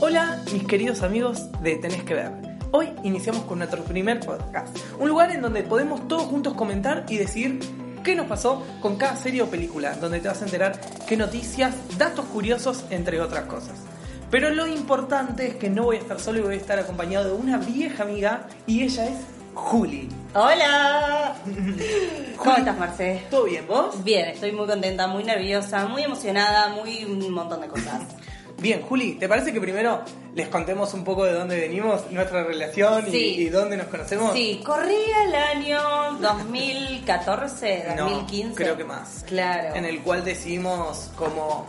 Hola, mis queridos amigos de Tenés que ver. Hoy iniciamos con nuestro primer podcast, un lugar en donde podemos todos juntos comentar y decir qué nos pasó con cada serie o película, donde te vas a enterar qué noticias, datos curiosos, entre otras cosas. Pero lo importante es que no voy a estar solo y voy a estar acompañado de una vieja amiga y ella es Juli. Hola. ¿Cómo estás, Marce? ¿Todo bien, vos? Bien, estoy muy contenta, muy nerviosa, muy emocionada, muy un montón de cosas. Bien, Juli, ¿te parece que primero les contemos un poco de dónde venimos, nuestra relación y- Sí. y, dónde nos conocemos? Sí, corría el año 2014, No, 2015. creo que más. Claro. En el cual decidimos como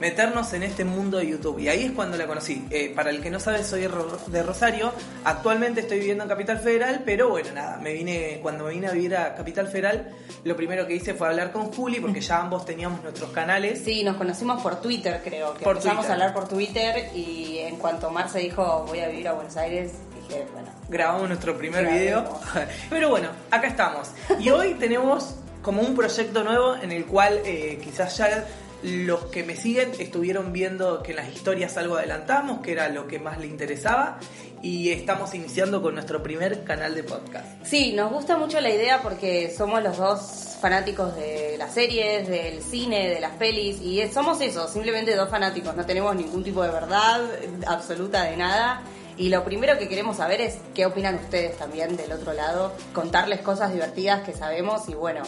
meternos en este mundo de YouTube. Y ahí es cuando la conocí. Eh, para el que no sabe, soy de Rosario. Actualmente estoy viviendo en Capital Federal, pero bueno, nada, me vine, cuando me vine a vivir a Capital Federal, lo primero que hice fue hablar con Juli, porque ya ambos teníamos nuestros canales. Sí, nos conocimos por Twitter, creo. Que Por empezamos Twitter. a hablar por Twitter y en cuanto Marce dijo voy a vivir a Buenos Aires, dije, bueno, grabamos nuestro primer video. Pero bueno, acá estamos. Y hoy tenemos como un proyecto nuevo en el cual eh, quizás ya los que me siguen estuvieron viendo que en las historias algo adelantamos, que era lo que más le interesaba. Y estamos iniciando con nuestro primer canal de podcast. Sí, nos gusta mucho la idea porque somos los dos fanáticos de las series, del cine, de las pelis y somos eso, simplemente dos fanáticos, no tenemos ningún tipo de verdad absoluta de nada. Y lo primero que queremos saber es qué opinan ustedes también del otro lado, contarles cosas divertidas que sabemos y bueno,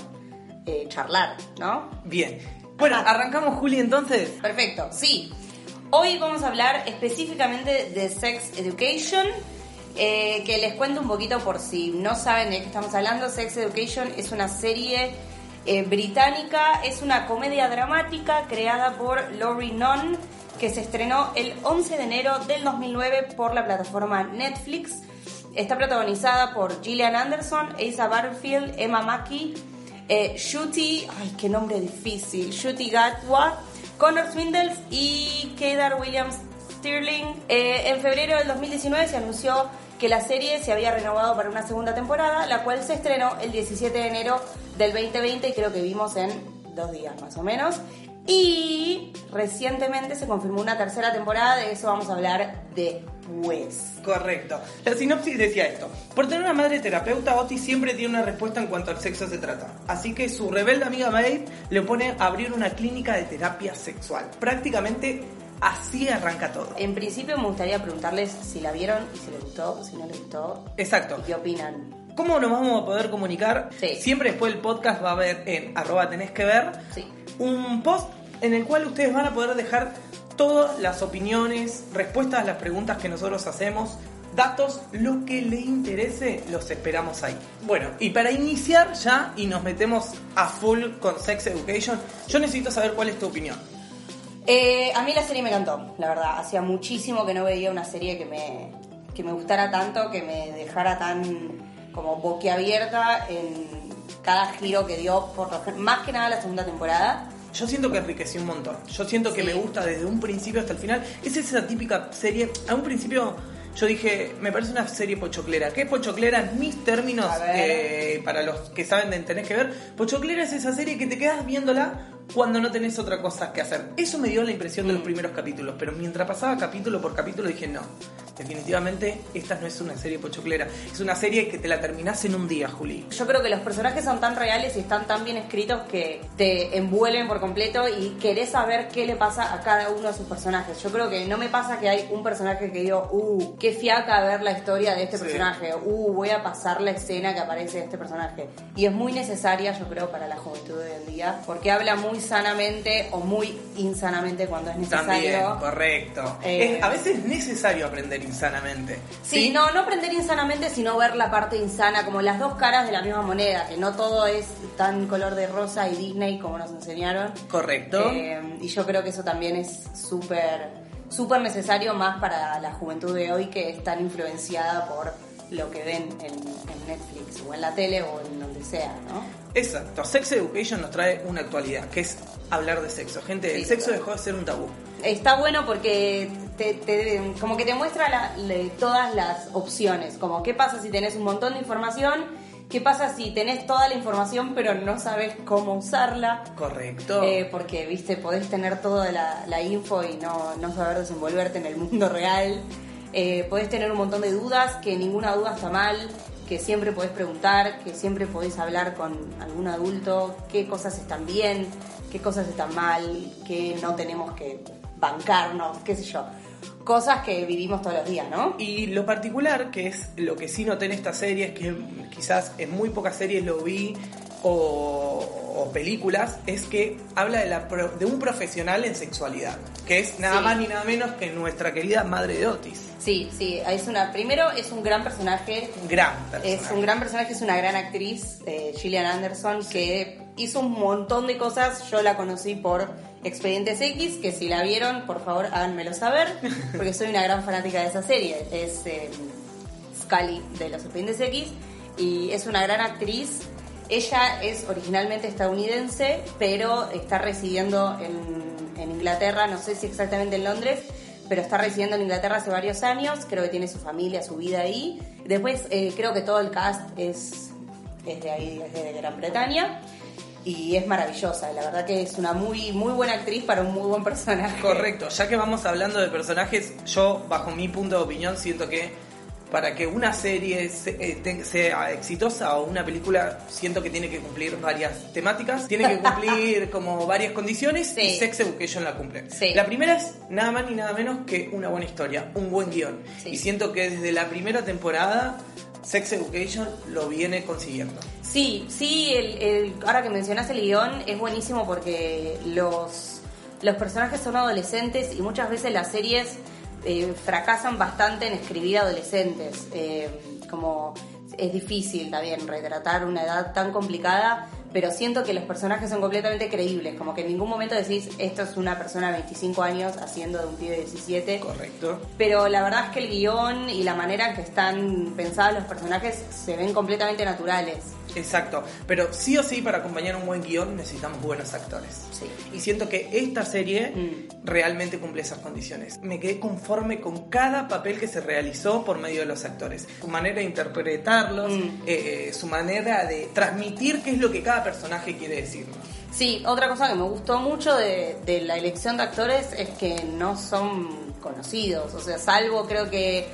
eh, charlar, ¿no? Bien. Bueno, arrancamos Juli entonces. Perfecto, sí. Hoy vamos a hablar específicamente de Sex Education, eh, que les cuento un poquito por si no saben de qué estamos hablando. Sex Education es una serie eh, británica, es una comedia dramática creada por Laurie Nunn, que se estrenó el 11 de enero del 2009 por la plataforma Netflix. Está protagonizada por Gillian Anderson, Asa Butterfield, Emma Mackey, eh, ay, qué nombre difícil, Shuti Gatwa, Connor Swindles y Kedar Williams Stirling. Eh, en febrero del 2019 se anunció que la serie se había renovado para una segunda temporada, la cual se estrenó el 17 de enero del 2020 y creo que vimos en dos días más o menos. Y recientemente se confirmó una tercera temporada, de eso vamos a hablar después. Correcto. La sinopsis decía esto. Por tener una madre terapeuta, Otis siempre tiene una respuesta en cuanto al sexo se trata. Así que su rebelde amiga Maeve le pone a abrir una clínica de terapia sexual. Prácticamente así arranca todo. En principio me gustaría preguntarles si la vieron y si les gustó, si no les gustó, Exacto. y qué opinan. ¿Cómo nos vamos a poder comunicar? Sí. Siempre después del podcast va a haber en arroba tenés que ver Sí. Un post en el cual ustedes van a poder dejar todas las opiniones, respuestas a las preguntas que nosotros hacemos, datos, lo que le interese, los esperamos ahí. Bueno, y para iniciar ya y nos metemos a full con Sex Education, yo necesito saber cuál es tu opinión. Eh, a mí la serie me encantó, la verdad. Hacía muchísimo que no veía una serie que me, que me gustara tanto, que me dejara tan como boquiabierta en cada giro que dio, por más que nada la segunda temporada. Yo siento que enriqueció un montón. Yo siento que Sí. me gusta desde un principio hasta el final. Es esa típica serie. A un principio yo dije, me parece una serie pochoclera. ¿Qué es pochoclera? En mis términos, eh, para los que saben de tenés que ver, pochoclera es esa serie que te quedas viéndola cuando no tenés otra cosa que hacer. Eso me dio la impresión de los primeros capítulos. Pero mientras pasaba capítulo por capítulo dije, no. Definitivamente esta no es una serie pochoclera. Es una serie que te la terminás en un día, Juli. Yo creo que los personajes son tan reales y están tan bien escritos que te envuelven por completo y querés saber qué le pasa a cada uno de sus personajes. Yo creo que no me pasa que hay un personaje que digo, uh, qué fiaca ver la historia de este Sí. personaje, uh, voy a pasar la escena que aparece de este personaje. Y es muy necesaria, yo creo, para la juventud de hoy en día, porque habla muy sanamente o muy insanamente cuando es necesario. También, correcto. Eh, Es- a veces es necesario aprender insanamente. Sí, no, no aprender insanamente, sino ver la parte insana, como las dos caras de la misma moneda, que no todo es tan color de rosa y Disney como nos enseñaron. Correcto. Eh, y yo creo que eso también es súper súper necesario más para la juventud de hoy que es tan influenciada por lo que ven en, en Netflix o en la tele o en donde sea, ¿no? Exacto. Sex Education nos trae una actualidad, que es hablar de sexo. Gente, el sexo claro. dejó de ser un tabú. Está bueno porque te, te- como que te muestra la- le- todas las opciones, como qué pasa si tenés un montón de información ¿Qué pasa si tenés toda la información pero no sabes cómo usarla? Correcto. Eh, porque, viste, podés tener toda la, la info y no, no saber desenvolverte en el mundo real. Eh, podés tener un montón de dudas, que ninguna duda está mal, que siempre podés preguntar, que siempre podés hablar con algún adulto, qué cosas están bien, qué cosas están mal, qué no tenemos que bancarnos, qué sé yo. Cosas que vivimos todos los días, ¿no? Y lo particular, que es lo que sí noté en esta serie, es que quizás en muy pocas series lo vi o, o películas, es que habla de, la, pro- de un profesional en sexualidad, que es nada Sí. más ni nada menos que nuestra querida madre de Otis. Sí, sí, es una. Primero es un gran personaje, gran personaje. es un gran personaje, es una gran actriz, eh, Gillian Anderson, que hizo un montón de cosas. Yo la conocí por Expedientes X, que si la vieron, por favor háganmelo saber, porque soy una gran fanática de esa serie. Es eh, Scully de los Expedientes X y es una gran actriz. Ella es originalmente estadounidense, pero está residiendo en, en Inglaterra, no sé si exactamente en Londres, pero está residiendo en Inglaterra hace varios años, creo que tiene su familia, su vida ahí. Después eh, creo que todo el cast es, es de ahí, es de Gran Bretaña. Y es maravillosa, la verdad que es una muy, muy buena actriz para un muy buen personaje. Correcto, ya que vamos hablando de personajes, yo bajo mi punto de opinión siento que para que una serie se- eh, sea exitosa o una película, siento que tiene que cumplir varias temáticas, tiene que cumplir como varias condiciones Sí. y Sex Education la cumple. Sí. La primera es nada más ni nada menos que una buena historia, un buen guion. Sí. Y siento que desde la primera temporada Sex Education lo viene consiguiendo. Sí, sí, el, el- ahora que mencionas el guion es buenísimo porque los, los personajes son adolescentes y muchas veces las series eh, fracasan bastante en escribir adolescentes. Eh, como es difícil también retratar una edad tan complicada, pero siento que los personajes son completamente creíbles, como que en ningún momento decís, esto es una persona de 25 años haciendo de un pibe de 17. Correcto. Pero la verdad es que el guion y la manera en que están pensados los personajes se ven completamente naturales. Exacto, pero sí o sí para acompañar un buen guion necesitamos buenos actores. Sí. Y siento que esta serie Mm. realmente cumple esas condiciones. Me quedé conforme con cada papel que se realizó por medio de los actores. Su manera de interpretarlos, Mm. eh, eh, su manera de transmitir qué es lo que cada personaje quiere decirnos. Sí, otra cosa que me gustó mucho de, de la elección de actores es que no son conocidos, o sea, salvo creo que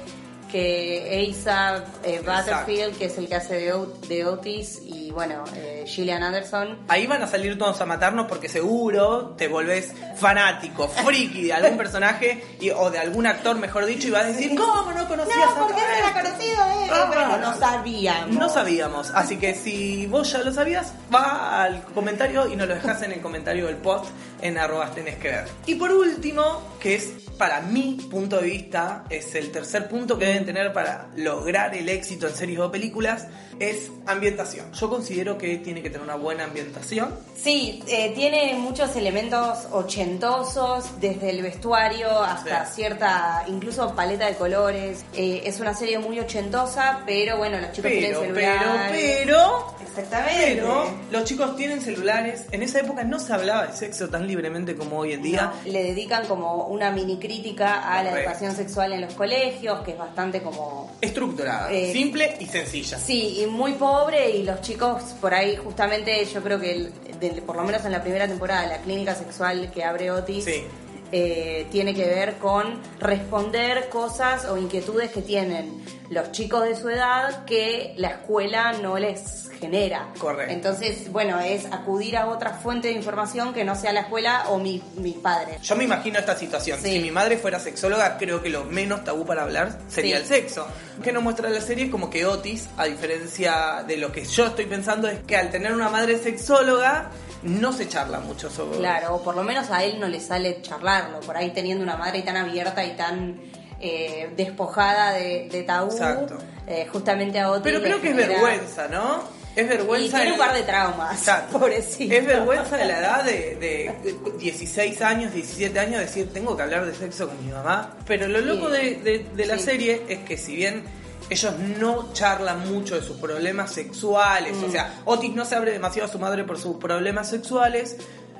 que Asa eh, Butterfield, que es el que hace de, Ot- de Otis, y bueno, eh, Gillian Anderson. Ahí van a salir todos a matarnos porque seguro te volvés fanático, friki de algún personaje y- o de algún actor, mejor dicho, y vas a decir, ¿cómo no conocías a porque no era conocido, eh. Ah. Pero no sabíamos. No sabíamos, así que si vos ya lo sabías, va al comentario y nos lo dejas en el comentario del post en arrobas tenés que ver. Y por último, que es para mi punto de vista, es el tercer punto que deben tener para lograr el éxito en series o películas, es ambientación. Yo considero que tiene que tener una buena ambientación. Sí, eh, tiene muchos elementos ochentosos, desde el vestuario hasta Sí. cierta, incluso paleta de colores. Eh, es una serie muy ochentosa, pero bueno, los chicos Pero, tienen pero, celulares. pero... Exactamente. Pero los chicos tienen celulares. En esa época no se hablaba de sexo tan libremente como hoy en día. No, le dedican como una mini crítica a la Correcto. educación sexual en los colegios, que es bastante como Estructurada, Eh, simple y sencilla. Sí, y muy pobre y los chicos por ahí justamente yo creo que el- del- por lo menos en la primera temporada la clínica sexual que abre Otis Sí. eh, tiene que ver con responder cosas o inquietudes que tienen los chicos de su edad que la escuela no les genera. Correcto. Entonces, bueno, es acudir a otra fuente de información que no sea la escuela o mi, mi padre. Yo me imagino esta situación. Sí. Si mi madre fuera sexóloga, creo que lo menos tabú para hablar sería Sí. el sexo. Que nos muestra la serie como que Otis, a diferencia de lo que yo estoy pensando, es que al tener una madre sexóloga, no se charla mucho sobre. Claro, o por lo menos a él no le sale charlarlo, por ahí teniendo una madre tan abierta y tan eh, despojada de, de tabú, Exacto. eh, justamente a Otis Pero creo que es vergüenza, ¿no? Es Y vergüenza. tiene un par de traumas, Exacto. pobrecito. Es vergüenza de la edad de, de 16 años, 17 años, decir, tengo que hablar de sexo con mi mamá. Pero lo loco de, de- de la Sí. serie es que si bien ellos no charlan mucho de sus problemas sexuales, Mm. o sea, Otis no se abre demasiado a su madre por sus problemas sexuales,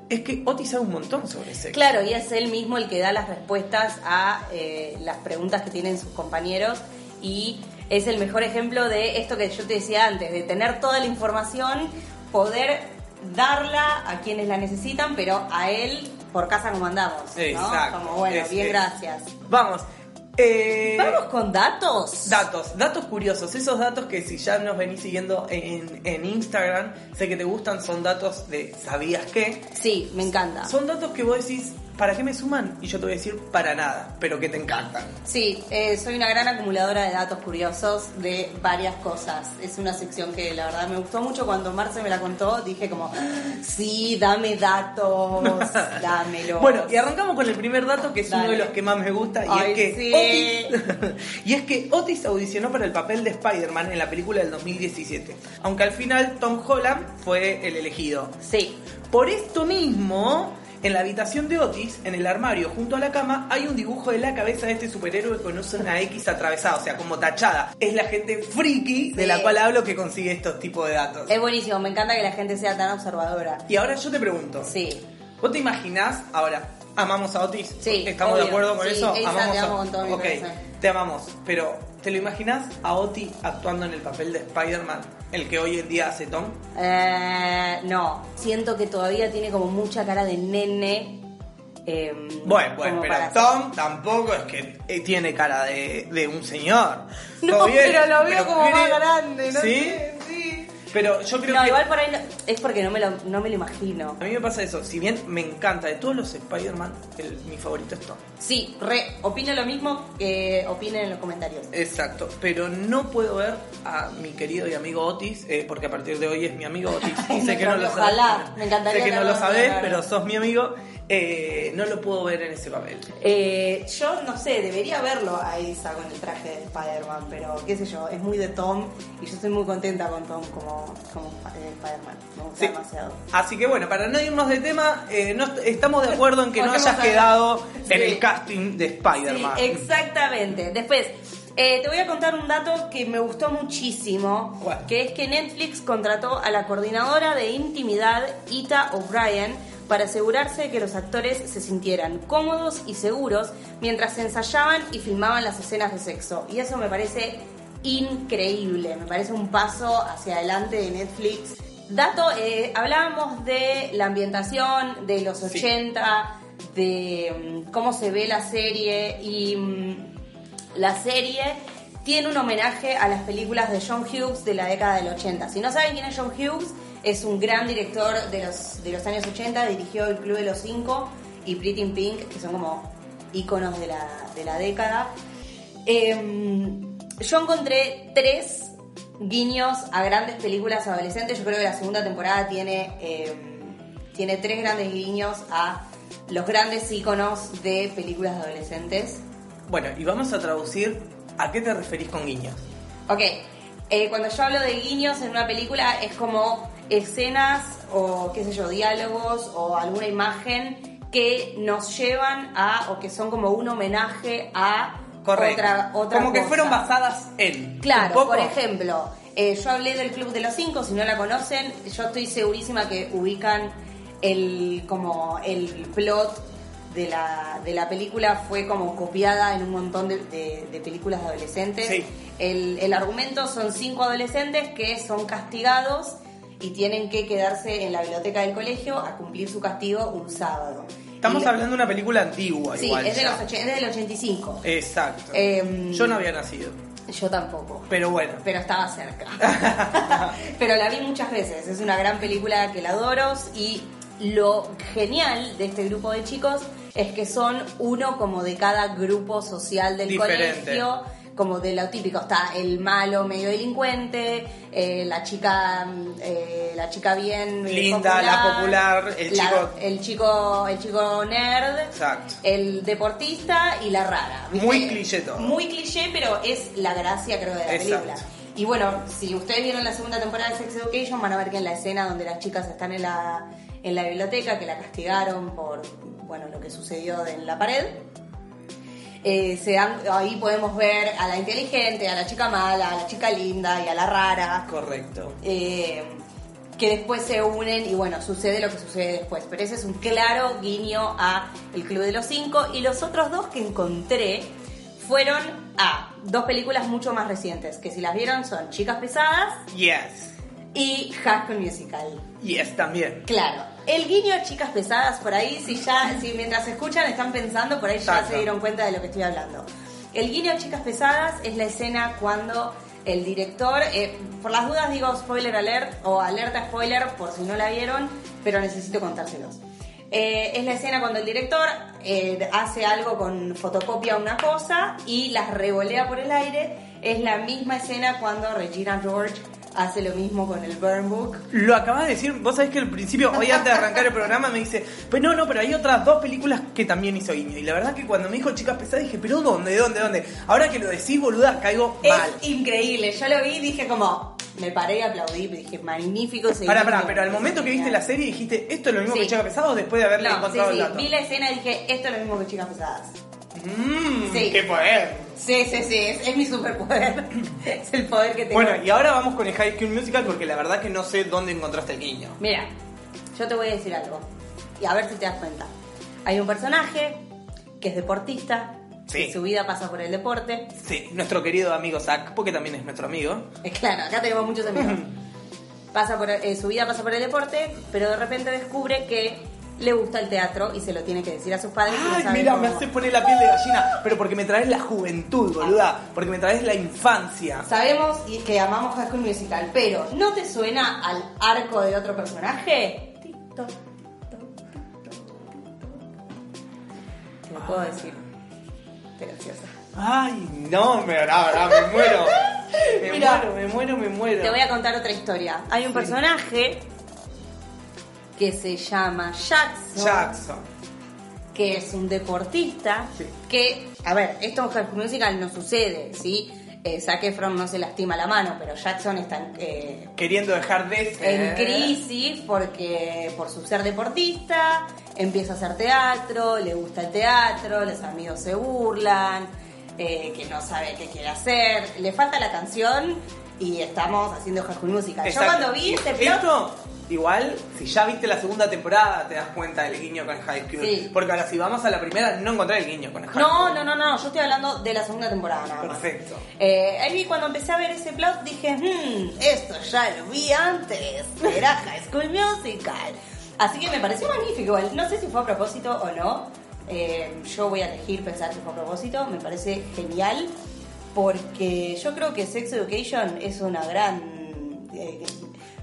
es que Otis sabe un montón sobre sexo. Claro, y es él mismo el que da las respuestas a eh, las preguntas que tienen sus compañeros y es el mejor ejemplo de esto que yo te decía antes, de tener toda la información, poder darla a quienes la necesitan, pero a él por casa como andamos. ¿no? Exacto. Como bueno, Es- bien, es- gracias. Vamos. Eh, Vamos con datos. Datos, datos curiosos, esos datos que si ya nos venís siguiendo en, en Instagram, sé que te gustan, son datos de ¿sabías qué? Sí, me encanta. Son datos que vos decís, ¿para qué me suman? Y yo te voy a decir, para nada, pero que te encantan. Sí, eh, soy una gran acumuladora de datos curiosos de varias cosas. Es una sección que la verdad me gustó mucho cuando Marce me la contó. Dije como, sí, dame datos, dámelo. Bueno, y arrancamos con el primer dato que es uno de los que más me gusta y Ay, es que sí. Otis, y es que Otis audicionó para el papel de Spider-Man en la película del 2017, aunque al final Tom Holland fue el elegido. Sí, Por esto mismo, en la habitación de Otis, en el armario junto a la cama, hay un dibujo de la cabeza de este superhéroe con una X atravesada, o sea, como tachada. Es la gente friki de Sí. la cual hablo que consigue estos tipos de datos. es buenísimo. Me encanta que la gente sea tan observadora. Y ahora yo te pregunto, Sí. ¿vos te imaginás ahora? Amamos a Otis, Sí, ¿estamos de acuerdo con Sí, eso? amamos te a- amo con todo mi te amamos, pero ¿te lo imaginás a Otis actuando en el papel de Spider-Man, el que hoy en día hace Tom? Eh, no, siento que todavía tiene como mucha cara de nene. eh, Bueno, bueno, pero Tom tampoco es que eh, tiene cara de, de un señor. No, bien, pero lo veo como más grande, no ¿Sí? sé, sí. Pero yo creo No, que... igual por ahí no- es porque no me, lo, no me lo imagino. A mí me pasa eso, si bien me encanta de todos los Spider-Man, el- mi favorito es Tom. Sí, re, opino lo mismo que opinen en los comentarios. Exacto, pero no puedo ver a mi querido y amigo Otis, eh, porque a partir de hoy es mi amigo Otis. Ay, sé que no lo ojalá, sabes. me encantaría Sé que no tenerlo lo sabes, claro. pero sos mi amigo. Eh, no lo puedo ver en ese papel. Eh, yo no sé, debería verlo a Isa con el traje de Spider-Man, pero qué sé yo, es muy de Tom y yo estoy muy contenta con Tom como, como eh, Spider-Man. Me gusta Sí. demasiado. Así que bueno, para no irnos de tema, eh, no est- estamos de acuerdo en que no hayas quedado Sí. en el casting de Spider-Man. Sí, exactamente. Después, eh, te voy a contar un dato que me gustó muchísimo, ¿Cuál? que es que Netflix contrató a la coordinadora de intimidad, Ita O'Brien, para asegurarse de que los actores se sintieran cómodos y seguros mientras se ensayaban y filmaban las escenas de sexo. Y eso me parece increíble, me parece un paso hacia adelante de Netflix. Dato, eh, hablábamos de la ambientación de los Sí. 80, de mm, cómo se ve la serie y mm, la serie tiene un homenaje a las películas de John Hughes de la década del 80. Si no saben quién es John Hughes, es un gran director de los, de los años 80, dirigió El Club de los Cinco y Pretty in Pink, que son como íconos de la, de la década. Em, yo encontré tres guiños a grandes películas adolescentes. Yo creo que la segunda temporada tiene, em, tiene tres grandes guiños a los grandes íconos de películas de adolescentes. Bueno, y vamos a traducir a qué te referís con guiños. Ok, eh, cuando yo hablo de guiños en una película es como escenas o qué sé yo, diálogos o alguna imagen que nos llevan a o que son como un homenaje a Correcto. otra otra Como que fueron basadas en. Claro, por ejemplo, eh, yo hablé del Club de los Cinco, si no la conocen, yo estoy segurísima que ubican el como el plot de la, de la película fue como copiada en un montón de, de- de películas de adolescentes. Sí. El, el argumento son cinco adolescentes que son castigados y tienen que quedarse en la biblioteca del colegio a cumplir su castigo un sábado. Estamos Y hablando de una película antigua, Sí, igual. es, de los, och- es del 85. Exacto. Em, Yo no había nacido. Yo tampoco Pero bueno. pero estaba cerca. pero la vi muchas veces, es una gran película que la adoro y lo genial de este grupo de chicos es que son uno como de cada grupo social del Diferente. colegio, como de lo típico, está el malo medio delincuente, eh, la chica mm, eh, la chica bien eh, Linda, la popular, el la- chico- el chico el chico nerd, Exacto. el deportista y la rara. ¿viste? Muy cliché todo. Muy cliché, pero es la gracia, creo, de la Exacto. película. Y bueno, si ustedes vieron la segunda temporada de Sex Education, van a ver que en la escena donde las chicas están en la, en la biblioteca, que la castigaron por bueno lo que sucedió en la pared, eh, se dan- ahí podemos ver a la inteligente, a la chica mala, a la chica linda y a la rara Correcto. eh, que después se unen y bueno, sucede lo que sucede después. Pero ese es un claro guiño a El Club de los Cinco. Y los otros dos que encontré fueron a dos películas mucho más recientes, que si las vieron son Chicas Pesadas Yes. y High Musical. Yes, también. Claro, el guiño a Chicas Pesadas por ahí, si ya, si mientras escuchan están pensando, por ahí ya Exacto. se dieron cuenta de lo que estoy hablando. El guiño a Chicas Pesadas es la escena cuando el director, eh, por las dudas digo spoiler alert o alerta spoiler por si no la vieron, pero necesito contárselos. Eh, es la escena cuando el director eh, hace algo con fotocopia una cosa y las revolea por el aire. Es la misma escena cuando Regina George hace lo mismo con el Burn Book. Lo acabas de decir, vos sabés que al principio, hoy antes de arrancar el programa, me dice, pues no, no, pero hay otras dos películas que también hizo guiño. Y la verdad que cuando me dijo Chicas Pesadas dije, pero ¿dónde, dónde, dónde? Ahora que lo decís, boluda, caigo mal. Es increíble. Yo lo vi y dije como, me paré y aplaudí, dije, magnífico Pará, guiño". pará, pero al momento que viste la serie dijiste, ¿esto es lo mismo Sí. que Chicas Pesadas después de haberle No, sí, encontrado el sí, dato? vi la escena y dije, esto es lo mismo que Chicas Pesadas. Mmm, Sí. qué poder. Sí, sí, sí, es, es mi superpoder. es el poder que tengo. Bueno, y ahora vamos con el High School Musical porque la verdad que no sé dónde encontraste el guiño. Mira, yo te voy a decir algo. Y a ver si te das cuenta. Hay un personaje que es deportista, Sí. que su vida pasa por el deporte. Sí, nuestro querido amigo Zack, porque también es nuestro amigo. Es claro, acá tenemos muchos amigos. pasa por, eh, su vida pasa por el deporte, pero de repente descubre que le gusta el teatro y se lo tiene que decir a sus padres. no Ay, mira, cómo. me hace poner la piel de gallina. Pero porque me traes la juventud, boluda. Porque me traes la infancia. Sabemos y que amamos High School Musical, pero ¿no te suena al arco de otro personaje? Te lo puedo decir. Ansiosa. Ay, no, me, no, no, me muero. Me muero, me muero, me muero. Te voy a contar otra historia. Hay un Sí. personaje que se llama Jackson, Jackson. que es un deportista, Sí. que, a ver, esto en High School Musical no sucede, ¿sí? Eh, Zac Efron no se lastima la mano, pero Jackson está eh, Queriendo dejar de ser. en crisis porque por su ser deportista empieza a hacer teatro, le gusta el teatro, los amigos se burlan, eh, que no sabe qué quiere hacer, le falta la canción y estamos haciendo High School Musical. Exacto. Yo cuando vi este plot, Esto, igual, si ya viste la segunda temporada, te das cuenta del guiño con High School. Sí. Porque ahora, si vamos a la primera, no encontré el guiño con High no, School. no, no, no, yo estoy hablando de la segunda temporada nada más. Perfecto. Eh, ahí cuando empecé a ver ese plot dije, hmm, esto ya lo vi antes, era High School Musical. Así que me pareció magnífico. No sé si fue a propósito o no. Eh, yo voy a elegir pensar que fue a propósito. Me parece genial porque yo creo que Sex Education es una gran...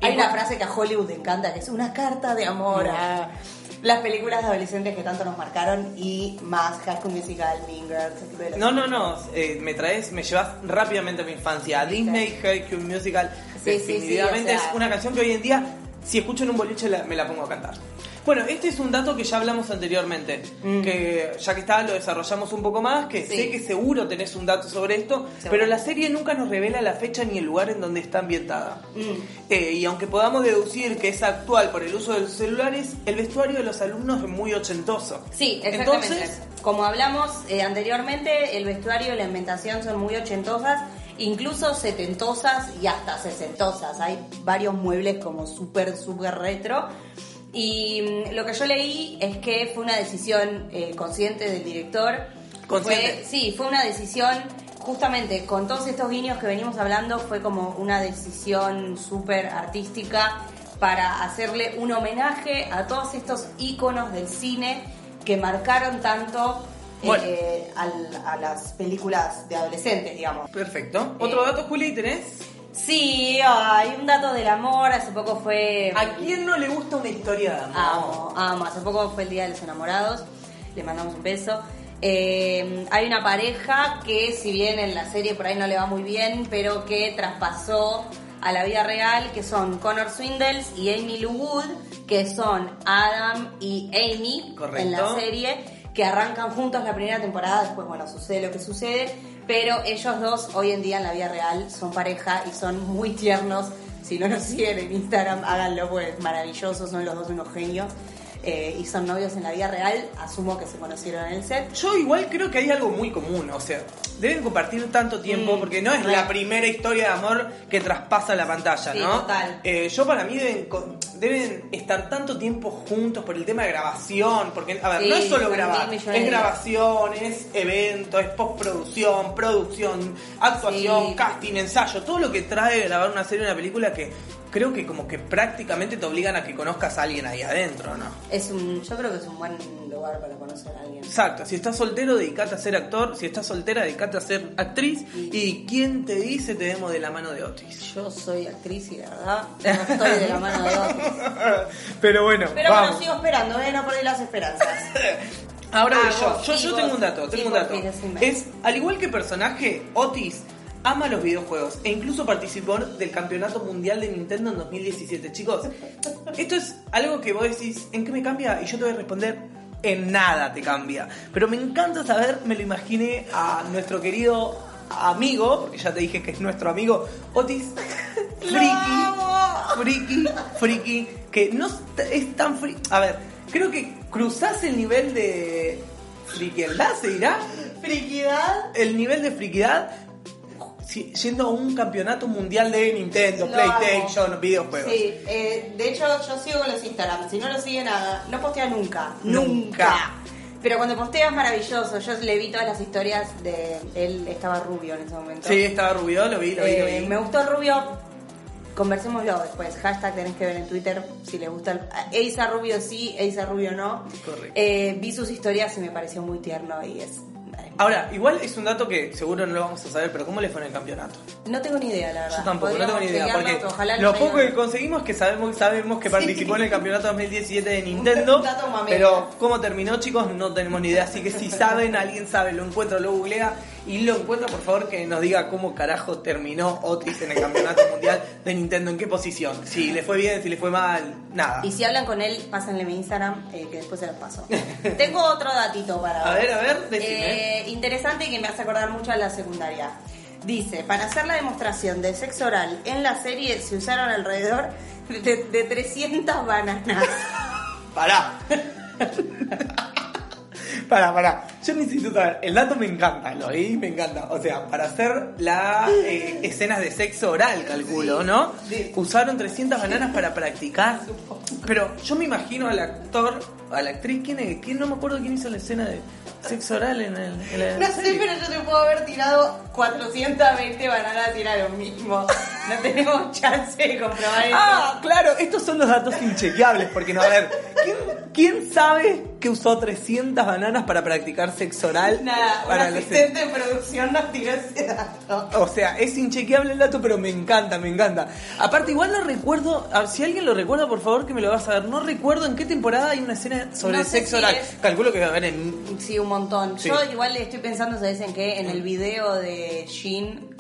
hay una frase que a Hollywood le encanta, que es una carta de amor a las películas de adolescentes que tanto nos marcaron y más High School Musical, Mean Girls, No, no, no, eh, me traes, me llevas rápidamente a mi infancia. A Disney High School Musical, Sí, sí, sí, definitivamente o sea- es una canción que hoy en día, si escucho en un boliche, la- me la pongo a cantar. Bueno, este es un dato que ya hablamos anteriormente, Mm. que ya que está, lo desarrollamos un poco más, que Sí. sé que seguro tenés un dato sobre esto, Seguro. pero la serie nunca nos revela la fecha ni el lugar en donde está ambientada. Mm. Eh, y aunque podamos deducir que es actual por el uso de los celulares, el vestuario de los alumnos es muy ochentoso. Sí, exactamente. Entonces, Como hablamos eh, anteriormente, el vestuario y la ambientación son muy ochentosas, incluso setentosas y hasta sesentosas. Hay varios muebles como súper, súper retro. Y mm, lo que yo leí es que fue una decisión eh, consciente del director. Consciente. Fue- sí, fue una decisión, justamente con todos estos guiños que venimos hablando, fue como una decisión súper artística para hacerle un homenaje a todos estos íconos del cine que marcaron tanto Bueno. eh, al- a las películas de adolescentes, digamos. perfecto. ¿Otro Eh, dato, Juli, tenés? Sí, hay un dato del amor, hace poco fue... ¿A quién no le gusta una historia de amor? Amo, amo. Hace poco fue el Día de los Enamorados. Le mandamos un beso. Eh, hay una pareja que, si bien en la serie por ahí no le va muy bien, pero que traspasó a la vida real, que son Connor Swindles y Amy Lou Wood, que son Adam y Amy Correcto. en la serie, que arrancan juntos la primera temporada, después, bueno, sucede lo que sucede, pero ellos dos hoy en día en la vida real son pareja y son muy tiernos. Si no nos siguen en Instagram, háganlo, pues maravillosos, son los dos unos genios. Eh, y son novios en la vida real, asumo que se conocieron en el set. Yo igual creo que hay algo muy común, o sea, deben compartir tanto tiempo Mm, porque no es re. la primera historia de amor que traspasa la pantalla, Sí, ¿no? total. Eh, yo para mí deben, deben estar tanto tiempo juntos por el tema de grabación, porque, a ver, Sí, no es solo grabar, es grabación, es evento, es postproducción, producción, actuación, Sí. casting, ensayo, todo lo que trae grabar una serie o una película que creo que como que prácticamente te obligan a que conozcas a alguien ahí adentro, ¿no? Es un, yo creo que es un buen lugar para conocer a alguien. Exacto, si estás soltero, dedicate a ser actor, si estás soltera, dedicate a ser actriz. Y quién te dice te demos de la mano de Otis. Yo soy actriz y la verdad no estoy de la mano de otros. Pero bueno, Pero vamos. bueno, sigo esperando, ¿eh? no perdí las esperanzas. Ahora Ah, yo. vos, Yo, yo vos. tengo un dato, tengo un dato. Es, al igual que personaje, Otis ama los videojuegos e incluso participó del campeonato mundial de Nintendo en 2017. Chicos, esto es algo que vos decís, ¿en qué me cambia? Y yo te voy a responder, en nada te cambia. Pero me encanta saber, me lo imaginé a nuestro querido amigo, porque ya te dije que es nuestro amigo, Otis, friki, friki, friki, que no es tan friki. A ver, creo que cruzás el nivel de frikiedad, se dirá. ¿Friquidad? El nivel de friquidad si- yendo a un campeonato mundial de Nintendo, Lo PlayStation, videojuegos. Sí, eh, de hecho yo sigo con los Instagram. Si no lo siguen, a- no postea nunca. Nunca. Pero cuando postea es maravilloso. Yo le vi todas las historias de él. Estaba rubio en ese momento. Sí, estaba rubio, lo vi, lo vi, lo Eh, vi. me gustó el rubio. Conversémoslo después. Hashtag tenés que ver en Twitter si les gusta. El... Eisa Rubio sí, Eisa Rubio no. Correcto. Eh, vi sus historias y me pareció muy tierno y es. Ahora, igual es un dato que seguro no lo vamos a saber, pero ¿cómo le fue en el campeonato? No tengo ni idea, la verdad. Yo tampoco, no tengo ni idea, porque ojalá lo poco que conseguimos es que sabemos, sabemos que Sí. participó en el campeonato 2017 de Nintendo, pero cómo terminó chicos no tenemos ni idea, así que si saben, alguien sabe, lo encuentra, lo googlea y lo encuentra, por favor que nos diga cómo carajo terminó Otis en el campeonato mundial de Nintendo, en qué posición, si le fue bien, si le fue mal, nada. Y si hablan con él, pásenle mi Instagram, eh, que después se los paso. Tengo otro datito para A ver, a ver, decime. Eh, interesante y que me hace acordar mucho a la secundaria. Dice, para hacer la demostración de sexo oral en la serie se usaron alrededor de, de 300 bananas. Pará. Pará, pará. Yo necesito saber. El dato me encanta, lo oí, me encanta. O sea, para hacer las escenas de sexo oral, calculo, ¿no? Usaron 300 bananas para practicar. Pero yo me imagino al actor, a la actriz, ¿quién es? ¿Quién? No me acuerdo quién hizo la escena de sexo oral en, el, en la No sé, serie. pero yo te puedo haber tirado 420 bananas y era lo mismo. No tenemos chance de comprobar eso. Ah, claro, estos son los datos inchequeables, porque no, a ver, ¿quién, quién sabe que usó 300 bananas para practicar sexo oral? Nada, un para asistente de producción nos tiró ese dato. O sea, es inchequeable el dato, pero me encanta, me encanta. Aparte, igual no recuerdo, si alguien lo recuerda, por favor que me lo vas a ver. No recuerdo en qué temporada hay una escena sobre No sé sexo si oral. es- Calculo que va a haber en... Sí, un montón. Sí. Yo igual estoy pensando, ¿sabes en qué? En el video de Shin,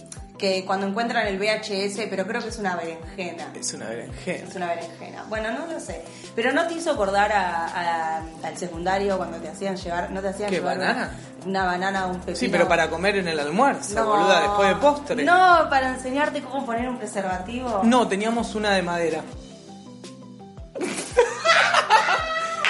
que cuando encuentran el VHS, pero creo que es una berenjena. Es una berenjena. Es una berenjena. Bueno, no lo sé. Pero no te hizo acordar a, a- al secundario cuando te hacían llevar, no te hacían ¿Qué, llevar banana? Una banana o un pepino. Sí, pero para comer en el almuerzo, No. boluda, después de postre. No, para enseñarte cómo poner un preservativo. No, teníamos una de madera.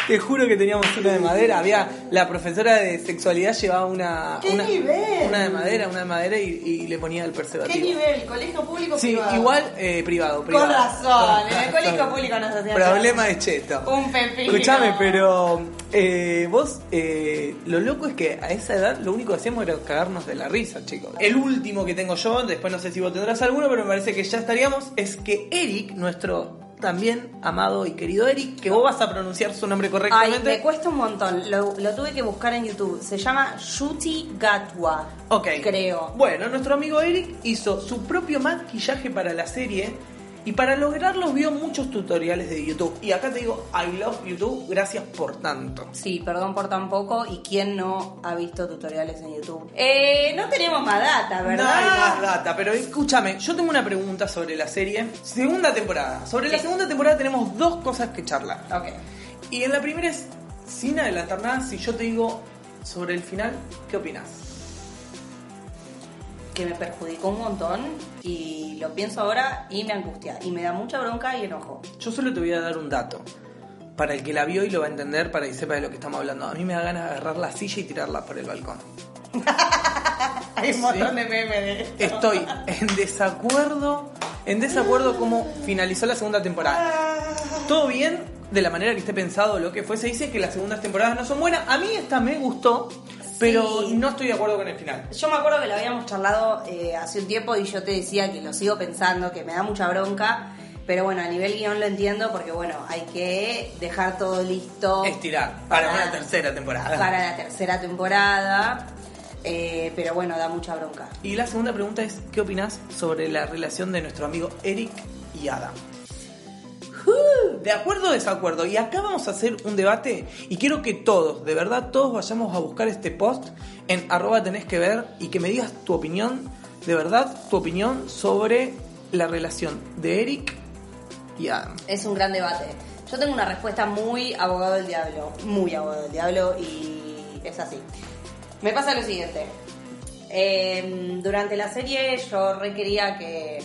Te juro que teníamos una de madera. Había la profesora de sexualidad llevaba una ¿Qué una, nivel? una de madera, una de madera y, y le ponía el ¿Qué preservativo. nivel? ¿Colegio público o Sí, privado? igual eh, privado, Con privado. razón, en el colegio público nos hacían Problema de cheto. Un pepino. Escuchame, pero eh, vos, eh, lo loco es que a esa edad lo único que hacíamos era cagarnos de la risa, chicos. El último que tengo yo, después no sé si vos tendrás alguno, pero me parece que ya estaríamos, es que Eric, nuestro también amado y querido Eric, que vos vas a pronunciar su nombre Ay, correctamente. me cuesta un montón. Lo, lo tuve que buscar en YouTube. Se llama Shuti Gatwa. Ok. Creo. Bueno, nuestro amigo Eric hizo su propio maquillaje para la serie y para lograrlo vio muchos tutoriales de YouTube. Y acá te digo, I love YouTube, gracias por tanto. Sí, perdón por tan poco. ¿Y quién no ha visto tutoriales en YouTube? Eh, no tenemos más data, ¿verdad? No hay más data, pero escúchame, yo tengo una pregunta sobre la serie. Segunda temporada. Sobre la segunda temporada tenemos dos cosas que charlar. Ok. Y en la primera es, sin adelantar nada, si yo te digo sobre el final, ¿qué opinas? Que me perjudicó un montón y lo pienso ahora y me angustia. Y me da mucha bronca y enojo. Yo solo te voy a dar un dato. para el que la vio y lo va a entender, para que sepa de lo que estamos hablando. A mí me da ganas de agarrar la silla y tirarla por el balcón. Hay un Sí. montón de memes de esto. Estoy en desacuerdo, en desacuerdo cómo finalizó la segunda temporada. Todo bien, de la manera que esté pensado, lo que fue, se dice que las segundas temporadas no son buenas. A mí esta me gustó, pero Sí. no estoy de acuerdo con el final. Yo me acuerdo que lo habíamos charlado eh, hace un tiempo y yo te decía que lo sigo pensando, que me da mucha bronca. Pero bueno, a nivel guion lo entiendo porque bueno, hay que dejar todo listo Estirar para una tercera temporada. para la tercera temporada. Eh, pero bueno, da mucha bronca. Y la segunda pregunta es, ¿qué opinas sobre la relación de nuestro amigo Eric y Adam? ¿De acuerdo o desacuerdo? Y acá vamos a hacer un debate y quiero que todos, de verdad todos vayamos a buscar este post en arroba tenés que ver y que me digas tu opinión, de verdad tu opinión sobre la relación de Eric y Adam. Es un gran debate. Yo tengo una respuesta muy abogado del diablo, muy abogado del diablo y es así. Me pasa lo siguiente. Eh, durante la serie yo requería que,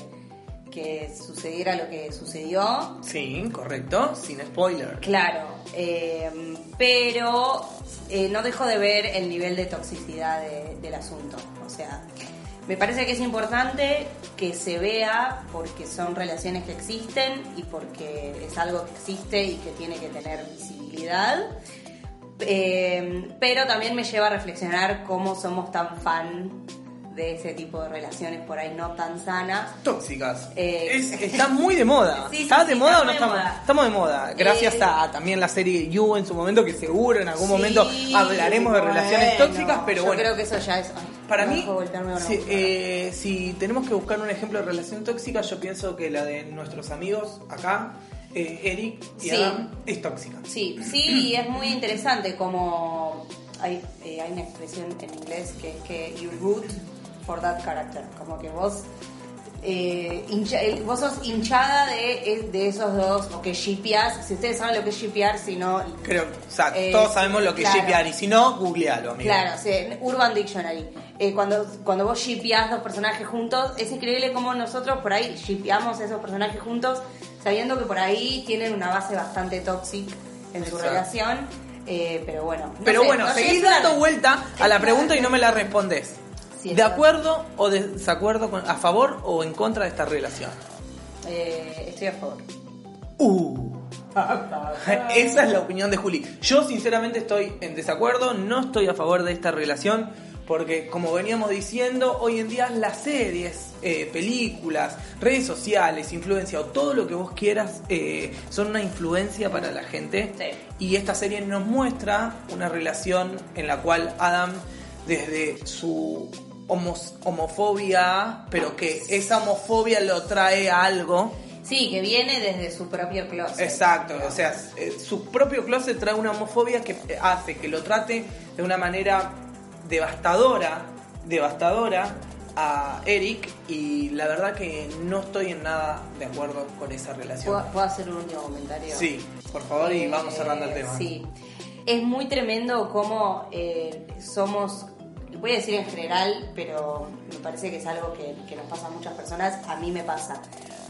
que sucediera lo que sucedió. Sí, correcto, sin spoiler. Claro, eh, pero eh, no dejo de ver el nivel de toxicidad de- del asunto. O sea, me parece que es importante que se vea porque son relaciones que existen y porque es algo que existe y que tiene que tener visibilidad. Eh, pero también me lleva a reflexionar cómo somos tan fan de ese tipo de relaciones por ahí no tan sanas. Tóxicas. Eh, Es- está muy de moda. Sí, ¿Está sí, de moda está o no de estamos? moda. Estamos de moda. Gracias Eh, a también la serie You en su momento, que seguro en algún momento hablaremos de relaciones bueno, tóxicas, pero yo bueno. creo que eso ya es. ay, Para mí, si, eh, si tenemos que buscar un ejemplo de relación tóxica, yo pienso que la de nuestros amigos acá, eh, Eric y Sí. Adam, es tóxica. Sí, sí, y es muy interesante como hay, eh, hay una expresión en inglés que es que you root for that character, como que vos eh, hincha- vos sos hinchada de, de esos dos, o que shippeás, si ustedes saben lo que es shippear, si no... Creo, o sea, Eh, todos sabemos lo que claro. es shippear y si no, googlealo, amigo. Claro, sí, Urban Dictionary. Eh, cuando, cuando vos shippeás dos personajes juntos, es increíble cómo nosotros por ahí shippeamos esos personajes juntos, sabiendo que por ahí tienen una base bastante tóxica en su Exacto. relación. eh, pero bueno. no Pero sé, bueno, no seguís dando vuelta a la pregunta y no me la respondes. Sí, ¿De acuerdo o desacuerdo con, a favor o en contra de esta relación? Eh, estoy a favor. Uh. Esa es la opinión de Juli. Yo sinceramente estoy en desacuerdo, no estoy a favor de esta relación, porque como veníamos diciendo, hoy en día las series, eh, películas, redes sociales, influencia o todo lo que vos quieras eh, son una influencia para la gente. Sí. Y esta serie nos muestra una relación en la cual Adam, desde su homos- homofobia, pero que esa homofobia lo trae a algo. Sí, que viene desde su propio closet. Exacto, o sea, eh, su propio closet trae una homofobia que eh, hace que lo trate de una manera devastadora, devastadora a Eric y la verdad que no estoy en nada de acuerdo con esa relación. ¿Puedo, puedo hacer un último comentario? Sí, por favor y Eh, vamos cerrando el tema. Sí. Es muy tremendo cómo eh, somos, voy a decir en general, pero me parece que es algo que, nos pasa a muchas personas, a mí me pasa.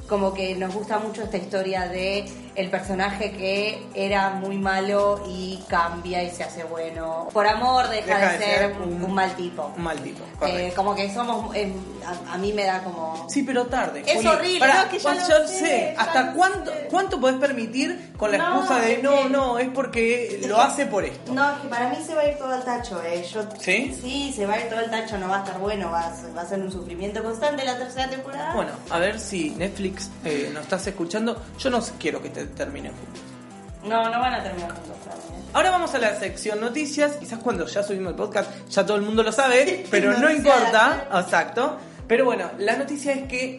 Como que nos gusta mucho esta historia de el personaje que era muy malo y cambia y se hace bueno. Por amor deja, Deja de, de ser, un, un- mal tipo. Un mal tipo, Eh, como que somos, eh, a, a mí me da como... Sí, pero tarde. Es horrible, no, es que ya ¿cuál- lo yo sé, ¿Hasta cuánto, sé. cuánto podés permitir con la No, excusa de no, no, es porque lo hace por esto? No, es que para mí se va a ir todo al tacho, eh. Yo, ¿Sí? Sí, se va a ir todo al tacho, no va a estar bueno, va a, ser- va a ser un sufrimiento constante la tercera temporada. Bueno, a ver si Netflix eh, nos estás escuchando. Yo no quiero que te terminen juntos. No, no van a terminar juntos eh. Ahora vamos a la sección noticias. Quizás cuando ya subimos el podcast ya todo el mundo lo sabe, pero no importa. Exacto. Pero bueno, la noticia es que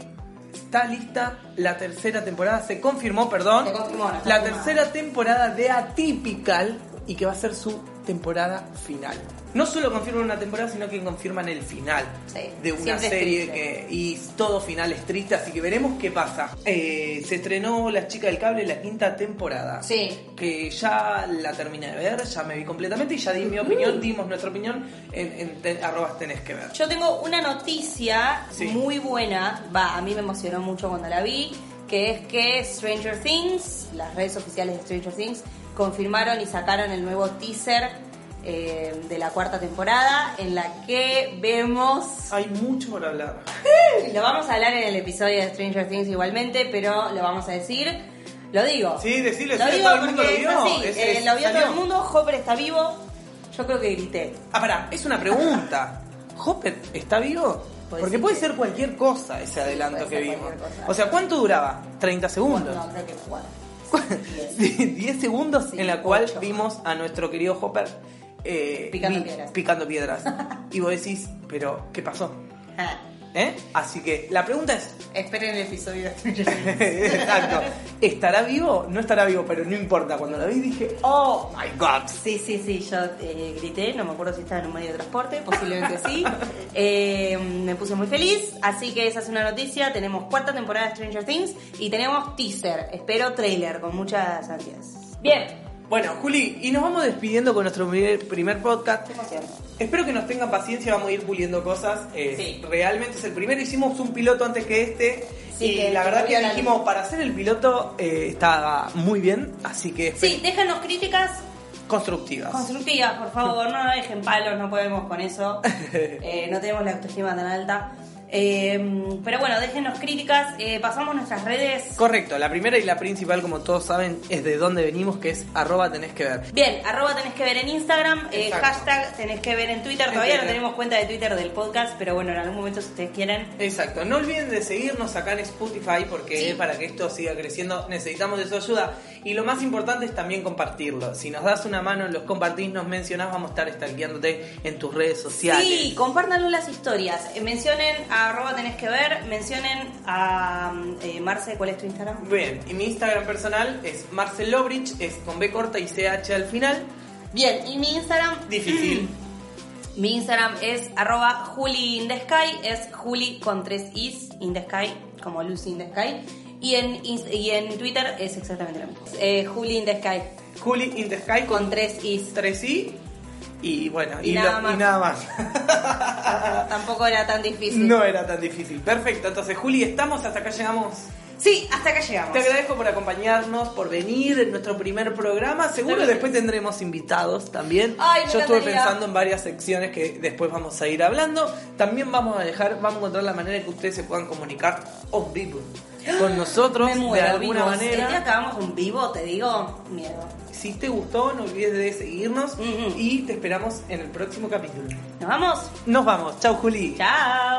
está lista la tercera temporada. Se confirmó, perdón. Se confirmó, no la tercera temporada de Atypical y que va a ser su temporada final. No solo confirman una temporada, sino que confirman el final Sí, de una serie que y todo final es triste, así que veremos qué pasa. Eh, se estrenó La Chica del Cable la quinta temporada Sí. que ya la terminé de ver, ya me vi completamente y ya di mi opinión, dimos nuestra opinión en, en te- arrobas tenés que ver. Yo tengo una noticia Sí. muy buena, va, a mí me emocionó mucho cuando la vi, que es que Stranger Things, las redes oficiales de Stranger Things, confirmaron y sacaron el nuevo teaser eh, de la cuarta temporada en la que vemos... Hay mucho por hablar. Lo vamos a hablar en el episodio de Stranger Things igualmente, pero lo vamos a decir. Lo digo. Sí, decirle, Lo sí, digo todo el mundo porque lo vio. así, Es- eh, es- lo vio todo el mundo, Hopper está vivo. Yo creo que grité. Ah, pará, es una pregunta. ¿Hopper está vivo? Puede Porque puede ser cualquier cosa ese adelanto que vimos. O sea, ¿cuánto duraba? ¿30 segundos? No, creo que cuatro. 10 segundos Sí, en la cual ocho. vimos a nuestro querido Hopper eh, Picando vi- piedras. picando piedras. y vos decís, pero ¿qué pasó? ¿Eh? Así que la pregunta es, Esperen el episodio de Stranger Things. exacto, ¿estará vivo? No estará vivo, pero no importa. Cuando la vi dije, oh my god. Sí, sí, sí, yo eh, grité, no me acuerdo si estaba en un medio de transporte, posiblemente sí. Eh, me puse muy feliz, así que esa es una noticia. Tenemos cuarta temporada de Stranger Things y tenemos teaser, espero trailer con muchas ansias. Bien, Bueno, Juli, y nos vamos despidiendo con nuestro primer, podcast. qué. Espero que nos tengan paciencia, vamos a ir puliendo cosas. Eh, Sí. Realmente es el primero, hicimos un piloto antes que este. Sí, y que- la verdad que dijimos, para hacer el piloto eh, estaba muy bien, así que Sí, déjanos críticas constructivas. constructivas, por favor, no nos dejen palos, no podemos con eso. Eh, no tenemos la autoestima tan alta. Eh, pero bueno, déjenos críticas, eh, pasamos nuestras redes. Correcto, la primera y la principal, como todos saben, es de dónde venimos, que es arroba tenés que ver. Bien, arroba tenés que ver en Instagram, eh, hashtag tenés que ver en Twitter. En Todavía no tenemos cuenta de Twitter del podcast, pero bueno, en algún momento si ustedes quieren. Exacto, no olviden de seguirnos acá en Spotify porque Sí. para que esto siga creciendo necesitamos de su ayuda y lo más importante es también compartirlo. Si nos das una mano, los compartís, nos mencionás, vamos a estar stalkeándote en tus redes sociales. Sí, compártanlo las historias. Mencionen a arroba tenés que ver, mencionen a eh, Marce, ¿cuál es tu Instagram? Bien, y mi Instagram personal es Marcel Lobrich, es con B corta y CH al final. Bien, y mi Instagram. Difícil. Mi Instagram es arroba Juli in the Sky, es Juli con tres is in the sky, como Lucy in the Sky. Y en, y en Twitter es exactamente lo mismo. Eh, Juli in the Sky, Juli in the Sky con con tres is. 3i y bueno, y, Y nada lo- más. y nada más. Tampoco era tan difícil. no era tan difícil. Perfecto, entonces Juli, estamos, hasta acá llegamos. Sí, hasta acá llegamos. Te agradezco por acompañarnos, por venir en nuestro primer programa. Seguro después tendremos invitados también. Ay, Yo estuve pensando en varias secciones que después vamos a ir hablando. También vamos a dejar, vamos a encontrar la manera de que ustedes se puedan comunicar on vivo con nosotros de alguna vivos. El día manera. hagamos un vivo, te digo, miedo. Si te gustó, no olvides de seguirnos y te esperamos en el próximo capítulo. ¿Nos vamos? Nos vamos. Chau, Juli. Chao.